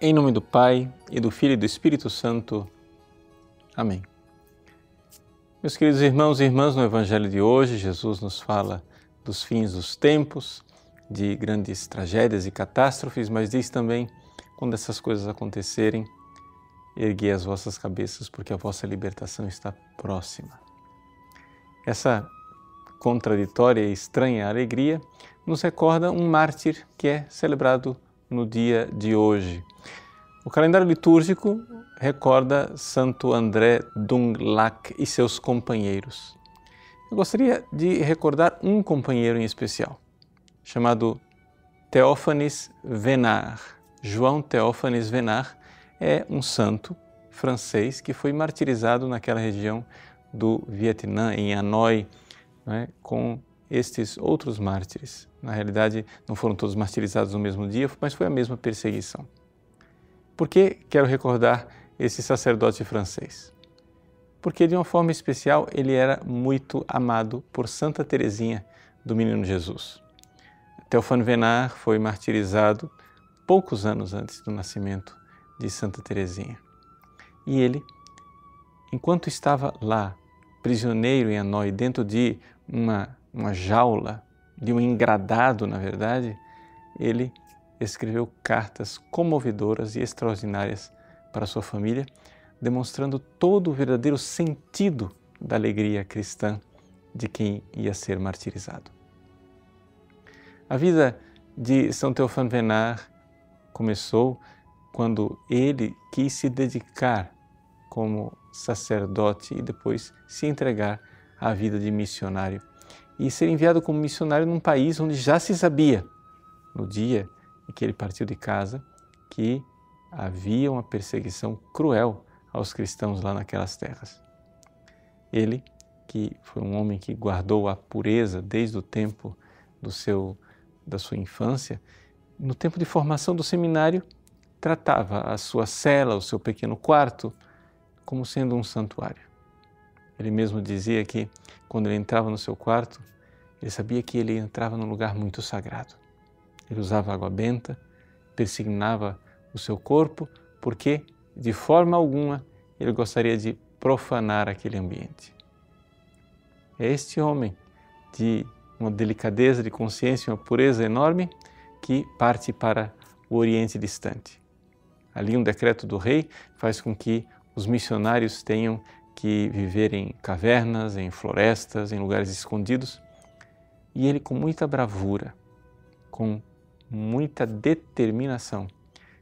Em nome do Pai e do Filho e do Espírito Santo. Amém. Meus queridos irmãos e irmãs, no Evangelho de hoje, Jesus nos fala dos fins dos tempos, de grandes tragédias e catástrofes, mas diz também: quando essas coisas acontecerem, erguei as vossas cabeças, porque a vossa libertação está próxima. Essa contraditória e estranha alegria nos recorda um mártir que é celebrado no dia de hoje. O calendário litúrgico recorda Santo André Dunglac e seus companheiros. Eu gostaria de recordar um companheiro em especial, chamado Théophanes Venard. João Théophanes Venard é um santo francês que foi martirizado naquela região do Vietnã, em Hanoi, né, com estes outros mártires. Na realidade, não foram todos martirizados no mesmo dia, mas foi a mesma perseguição. Por que quero recordar esse sacerdote francês? Porque, de uma forma especial, ele era muito amado por Santa Teresinha do Menino Jesus. Théophane Venard foi martirizado poucos anos antes do nascimento de Santa Teresinha. E ele, enquanto estava lá, prisioneiro em Hanoi, dentro de uma, uma jaula, de um engradado, na verdade, ele escreveu cartas comovedoras e extraordinárias para sua família, demonstrando todo o verdadeiro sentido da alegria cristã de quem ia ser martirizado. A vida de São Teofano Venard começou quando ele quis se dedicar como sacerdote e depois se entregar à vida de missionário e ser enviado como missionário num país onde já se sabia, no dia em que ele partiu de casa, que havia uma perseguição cruel aos cristãos lá naquelas terras. Ele, que foi um homem que guardou a pureza desde o tempo do seu da sua infância, no tempo de formação do seminário, tratava a sua cela, o seu pequeno quarto, como sendo um santuário. Ele mesmo dizia que quando ele entrava no seu quarto, ele sabia que ele entrava num lugar muito sagrado. Ele usava água benta, persignava o seu corpo, porque de forma alguma ele gostaria de profanar aquele ambiente. É este homem de uma delicadeza de consciência, uma pureza enorme, que parte para o Oriente distante. Ali, um decreto do rei faz com que os missionários tenham que viver em cavernas, em florestas, em lugares escondidos. E ele, com muita bravura, com muita determinação,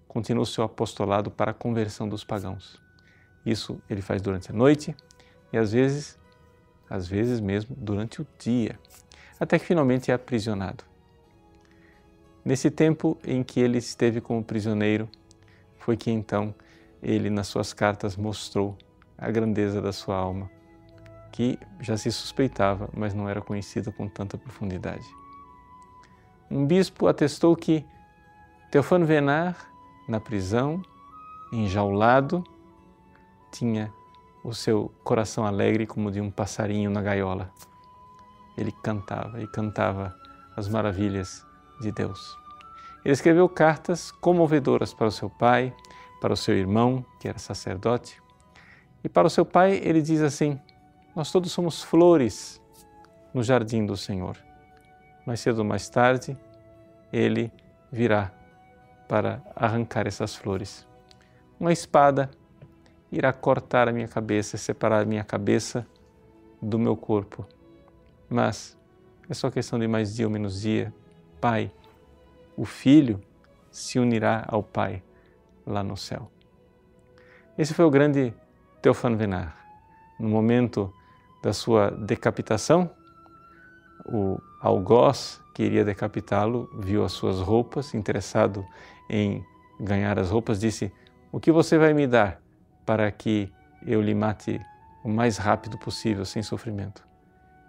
continua o seu apostolado para a conversão dos pagãos. Isso ele faz durante a noite e às vezes, às vezes mesmo durante o dia, até que finalmente é aprisionado. Nesse tempo em que ele esteve como prisioneiro, foi que então ele, nas suas cartas, mostrou a grandeza da sua alma, que já se suspeitava, mas não era conhecida com tanta profundidade. Um bispo atestou que Teofano Venar, na prisão, enjaulado, tinha o seu coração alegre como de um passarinho na gaiola. Ele cantava e cantava as maravilhas de Deus. Ele escreveu cartas comovedoras para o seu pai, para o seu irmão, que era sacerdote. E para o seu pai, ele diz assim: Nós todos somos flores no jardim do Senhor. Mais cedo ou mais tarde, ele virá para arrancar essas flores. Uma espada irá cortar a minha cabeça, separar a minha cabeça do meu corpo. Mas é só questão de mais dia ou menos dia. Pai, o filho se unirá ao pai lá no céu. Esse foi o grande Teofano Venar. No momento da sua decapitação, o algoz que iria decapitá-lo viu as suas roupas, interessado em ganhar as roupas, disse: O que você vai me dar para que eu lhe mate o mais rápido possível, sem sofrimento?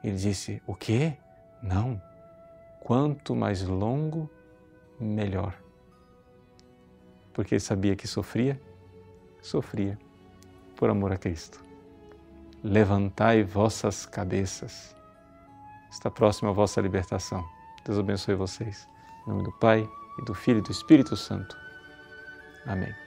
Ele disse: O quê? Não. Quanto mais longo, melhor. Porque ele sabia que sofria, sofria por amor a Cristo. Levantai vossas cabeças. Está próxima a vossa libertação. Deus abençoe vocês. Em nome do Pai, e do Filho e do Espírito Santo. Amém.